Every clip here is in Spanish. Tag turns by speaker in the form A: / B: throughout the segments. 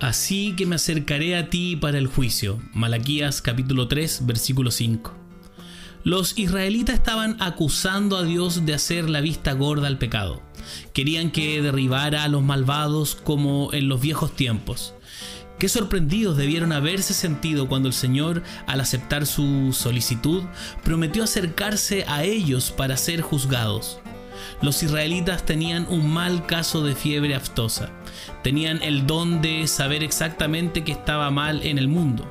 A: Así que me acercaré a ti para el juicio. Malaquías capítulo 3, versículo 5. Los israelitas estaban acusando a Dios de hacer la vista gorda al pecado. Querían que derribara a los malvados como en los viejos tiempos. Qué sorprendidos debieron haberse sentido cuando el Señor, al aceptar su solicitud, prometió acercarse a ellos para ser juzgados. Los israelitas tenían un mal caso de fiebre aftosa. Tenían el don de saber exactamente qué estaba mal en el mundo.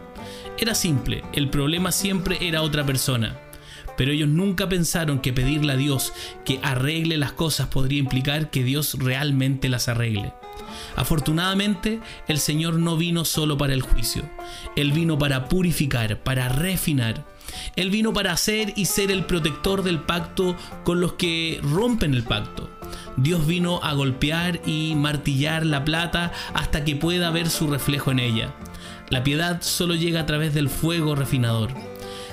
A: Era simple, el problema siempre era otra persona. Pero ellos nunca pensaron que pedirle a Dios que arregle las cosas podría implicar que Dios realmente las arregle. Afortunadamente, el Señor no vino solo para el juicio. Él vino para purificar, para refinar. Él vino para hacer y ser el protector del pacto con los que rompen el pacto. Dios vino a golpear y martillar la plata hasta que pueda ver su reflejo en ella. La piedad solo llega a través del fuego refinador.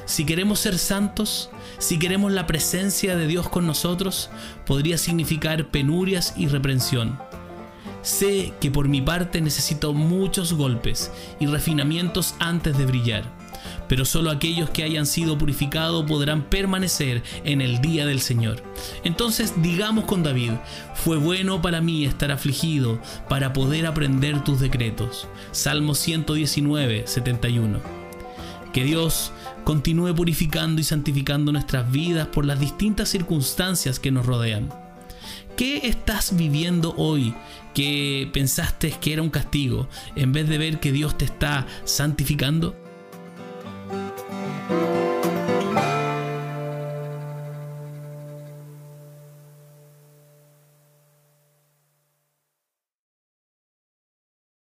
A: Si queremos ser santos, si queremos la presencia de Dios con nosotros, podría significar penurias y reprensión. Sé que por mi parte necesito muchos golpes y refinamientos antes de brillar, pero solo aquellos que hayan sido purificados podrán permanecer en el día del Señor. Entonces digamos con David, fue bueno para mí estar afligido para poder aprender tus decretos. Salmo 119, 71. Que Dios continúe purificando y santificando nuestras vidas por las distintas circunstancias que nos rodean. ¿Qué estás viviendo hoy que pensaste que era un castigo en vez de ver que Dios te está santificando?